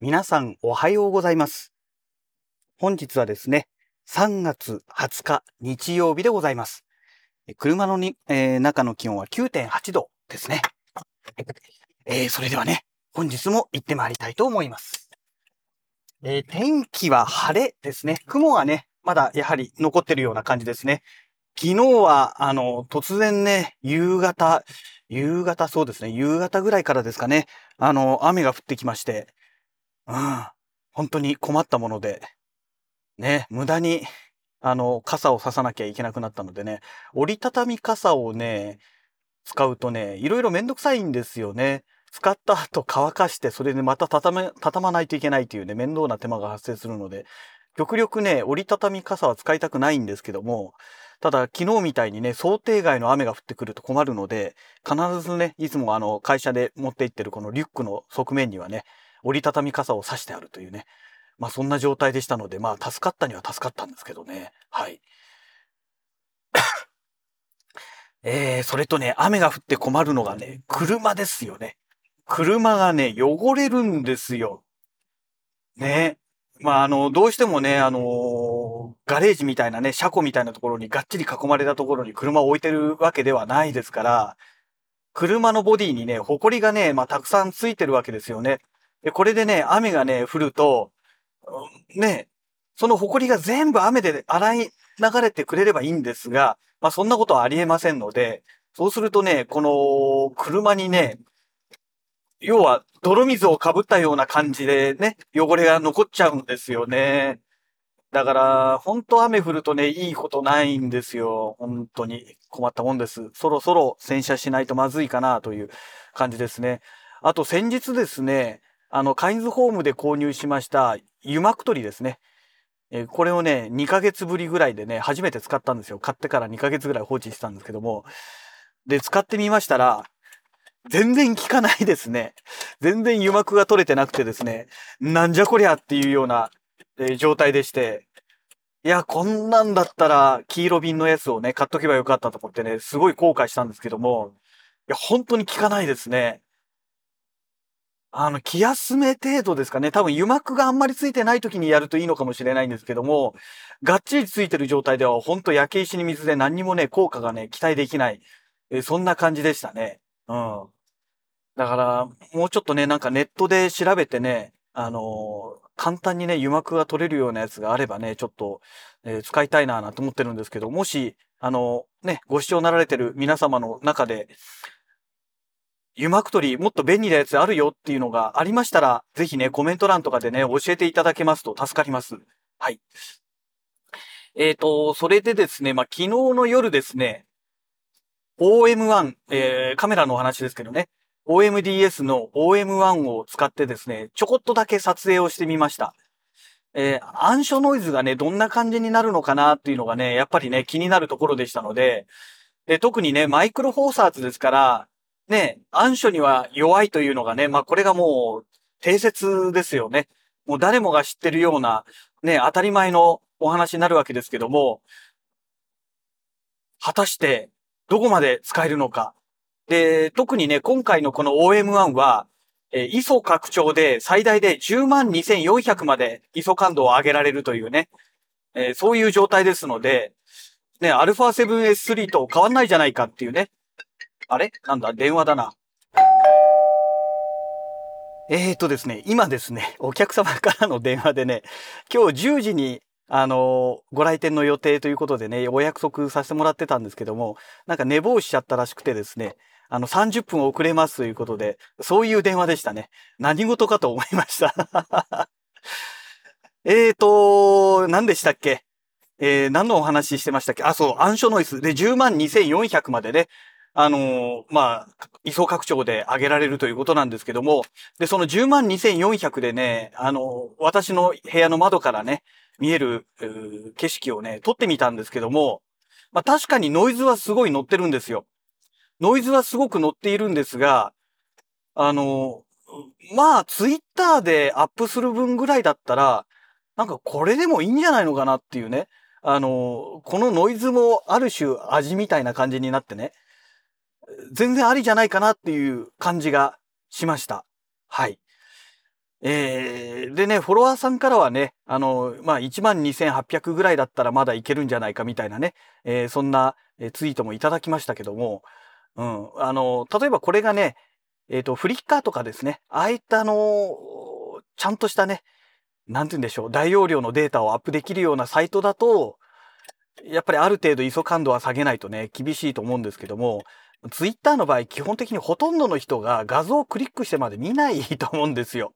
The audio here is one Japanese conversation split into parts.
皆さんおはようございます。本日はですね、3月20日日曜日でございます。車のに、えー中の気温は9.8度ですね。えーそれではね、本日も行ってまいりたいと思います。えー天気は晴れですね。雲がね、まだやはり残ってるような感じですね。昨日は、あの、突然ね、夕方、夕方そうですね、夕方ぐらいからですかね、あの、雨が降ってきまして、うん。本当に困ったもので、ね、無駄に、あの、傘をささなきゃいけなくなったのでね、折りたたみ傘をね、使うとね、いろいろめんどくさいんですよね。使った後乾かして、それでまた畳め、畳まないといけないというね、面倒な手間が発生するので、極力ね、折りたたみ傘は使いたくないんですけども、ただ昨日みたいにね、想定外の雨が降ってくると困るので、必ずね、いつもあの、会社で持って行ってるこのリュックの側面にはね、折りたたみ傘を差してあるというね。まあそんな状態でしたので、まあ助かったには助かったんですけどね。はい。えー、それとね、雨が降って困るのがね、車ですよね。車がね、汚れるんですよ。ね。まああの、どうしてもね、あのーガレージみたいなね、車庫みたいなところにがっちり囲まれたところに車を置いてるわけではないですから、車のボディにね、埃がね、まあたくさんついてるわけですよね。で、これでね、雨がね、降ると、ね、その埃が全部雨で洗い流れてくれればいいんですが、まあそんなことはありえませんので、そうするとね、この車にね、要は泥水をかぶったような感じでね、汚れが残っちゃうんですよね。だから、本当雨降るとね、いいことないんですよ。本当に困ったもんです。そろそろ洗車しないとまずいかなという感じですね。あと先日ですね、あの、カインズホームで購入しました、油膜取りですね。えーこれをね、2ヶ月ぶりぐらいでね、初めて使ったんですよ。買ってから2ヶ月ぐらい放置してたんですけども。で、使ってみましたら、全然効かないですね。全然油膜が取れてなくてですね、なんじゃこりゃっていうような、えー状態でして、いや、こんなんだったら、黄色瓶のやつをね、買っとけばよかったと思ってね、すごい後悔したんですけども、いや、本当に効かないですね。あの、気休め程度ですかね。多分油膜があんまりついてない時にやるといいのかもしれないんですけども、がっちりついてる状態では、本当焼け石に水で何にもね、効果がね、期待できない。えそんな感じでしたね。うん。だから、もうちょっとね、なんかネットで調べてね、あのー簡単にね、油膜が取れるようなやつがあればね、ちょっと、えー使いたいなぁなんて思ってるんですけど、もし、あのね、ご視聴なられてる皆様の中で、油膜取りもっと便利なやつあるよっていうのがありましたら、ぜひね、コメント欄とかでね、教えていただけますと助かります。はい。えっ、と、それでですね、まあ、昨日の夜ですね、OM1、えーカメラのお話ですけどね、OMDS の OM1 を使ってですね、ちょこっとだけ撮影をしてみました。えー暗所ノイズがね、どんな感じになるのかなっていうのがね、やっぱりね、気になるところでしたので、で、特にね、マイクロフォーサーズですから、ね、暗所には弱いというのがね、まあこれがもう、定説ですよね。もう誰もが知ってるような、ね、当たり前のお話になるわけですけども、果たして、どこまで使えるのか。で、特にね、今回のこの OM1 は、えー ISO 拡張で最大で102,400まで ISO 感度を上げられるというね、えーそういう状態ですので、ね、α7S3 と変わんないじゃないかっていうね。あれ？なんだ？電話だな。えーとですね、今ですね、お客様からの電話でね、今日10時に、あのーご来店の予定ということでね、お約束させてもらってたんですけども、なんか寝坊しちゃったらしくてですね、あの、30分遅れますということで、そういう電話でしたね。何事かと思いました。えーと、何でしたっけ？えー、何のお話ししてましたっけ？あ、そう、暗所ノイズで10万2400までね、あのまあ、位相拡張で上げられるということなんですけども、で、その102,400でね、あの私の部屋の窓からね、見える、景色をね、撮ってみたんですけども、まあ確かにノイズはすごい乗ってるんですよ。ノイズはすごく乗っているんですが、あのまあ、ツイッターでアップする分ぐらいだったら、なんかこれでもいいんじゃないのかなっていうね。あの、このノイズもある種味みたいな感じになってね。全然ありじゃないかなっていう感じがしました。はい。えー、でね、フォロワーさんからはね、あの、まあ、12,800ぐらいだったらまだいけるんじゃないかみたいなね、えー、そんなツイートもいただきましたけども、うん、あの、例えばこれがね、えっ、ー、と、フリッカーとかですね、ああいったあの、ちゃんとしたね、なんて言うんでしょう、大容量のデータをアップできるようなサイトだと、やっぱりある程度 ISO 感度は下げないとね、厳しいと思うんですけども、ツイッターの場合、基本的にほとんどの人が画像をクリックしてまで見ないと思うんですよ。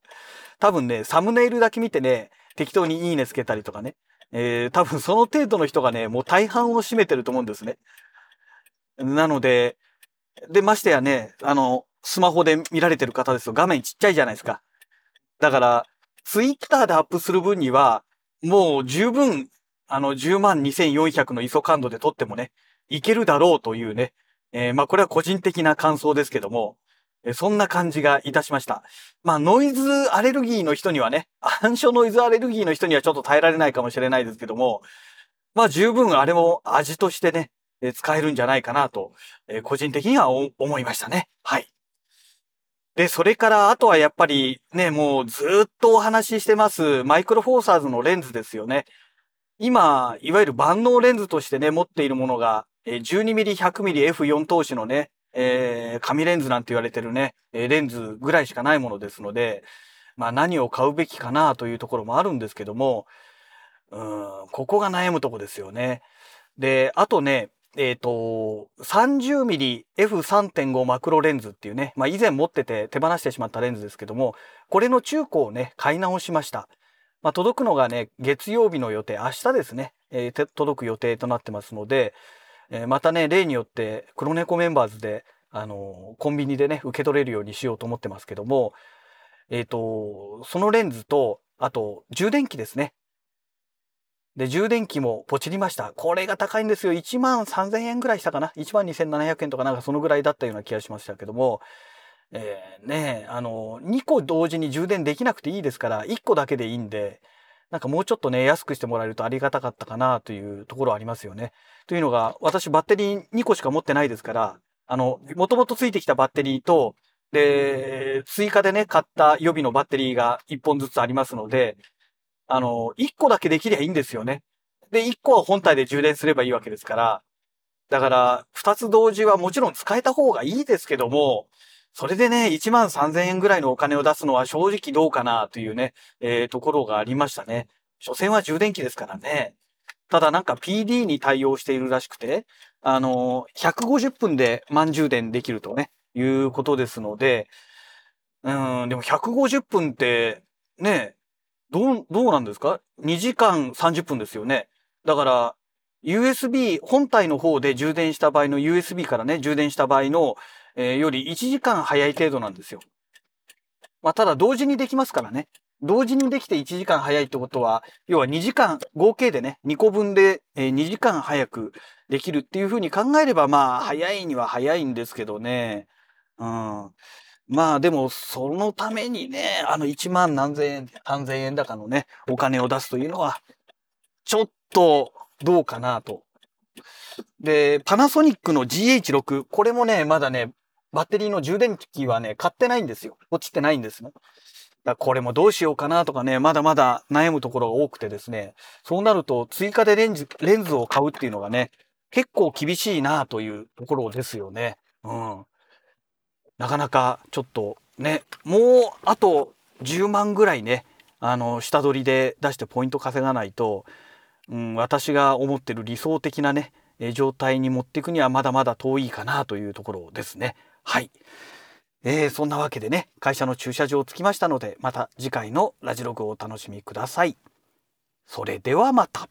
多分ね、サムネイルだけ見てね、適当にいいねつけたりとかね。えー、多分 その程度の人がね、もう大半を占めてると思うんですね。なので、で、ましてやね、あの、スマホで見られてる方ですと画面ちっちゃいじゃないですか。だから、ツイッターでアップする分には、もう十分、あの、10万2400の ISO 感度で撮ってもね、いけるだろうというね、えー、まあこれは個人的な感想ですけども、えそんな感じがいたしました。まあノイズアレルギーの人にはね、暗所ノイズアレルギーの人にはちょっと耐えられないかもしれないですけども、まあ十分あれも味としてね、え使えるんじゃないかなと、え個人的には思いましたね。はい。で、それからあとはやっぱりね、もうずっとお話ししてますマイクロフォーサーズのレンズですよね。今、いわゆる万能レンズとしてね、持っているものが、12mm、100mm、F4 投資のね、えー、紙レンズなんて言われてるね、レンズぐらいしかないものですので、まあ何を買うべきかなというところもあるんですけども、うん、ここが悩むとこですよね。で、あとね、えっ、ー、と、30mm F3.5 マクロレンズっていうね、まあ以前持ってて手放してしまったレンズですけども、これの中古をね、買い直しました。まあ届くのがね、月曜日の予定、明日ですね、えー、届く予定となってますので、えー、またね、例によって黒猫メンバーズで、あのー、コンビニでね、受け取れるようにしようと思ってますけども、えっ、ー、と、そのレンズと、あと、充電器ですね。で、充電器もポチりました。これが高いんですよ。1万3000円ぐらいしたかな。1万2700円とかなんかそのぐらいだったような気がしましたけども、えー、ねあの、2個同時に充電できなくていいですから、1個だけでいいんで、なんかもうちょっとね、安くしてもらえるとありがたかったかなというところありますよね。というのが、私バッテリー2個しか持ってないですから、あの、もともとついてきたバッテリーと、で、追加でね、買った予備のバッテリーが1本ずつありますので、あの、1個だけできりゃいいんですよね。で、1個は本体で充電すればいいわけですから、だから、2つ同時はもちろん使えた方がいいですけども、それでね、1万3000円ぐらいのお金を出すのは正直どうかなというね、えー、ところがありましたね。所詮は充電器ですからね。ただなんか PD に対応しているらしくて、あのー150分で満充電できるとね、いうことですので、うん、でも150分って、ね、どう、どうなんですか ?2 時間30分ですよね。だから、USB、本体の方で充電した場合の USB からね、充電した場合の、えー、より1時間早い程度なんですよ。まあ、ただ同時にできますからね。同時にできて1時間早いってことは、要は2時間、合計でね、2個分で、2時間早くできるっていうふうに考えれば、まあ、早いには早いんですけどね。うん。まあでも、そのためにね、あの1万何千円、3千円高のね、お金を出すというのは、ちょっとどうかなと。で、パナソニックの GH6、これもね、まだね、バッテリーの充電器はね、買ってないんですよ。落ちてないんですね。だこれもどうしようかなとかね、まだまだ悩むところが多くてですね、そうなると追加でレンズ、レンズを買うっていうのがね、結構厳しいなというところですよね。うん。なかなかちょっとね、もうあと10万ぐらいね、あの、下取りで出してポイント稼がないと、うん、私が思ってる理想的なね、状態に持っていくにはまだまだ遠いかなというところですね。はい。えー、そんなわけでね、会社の駐車場を着きましたので、また次回のラジログをお楽しみください。それではまた。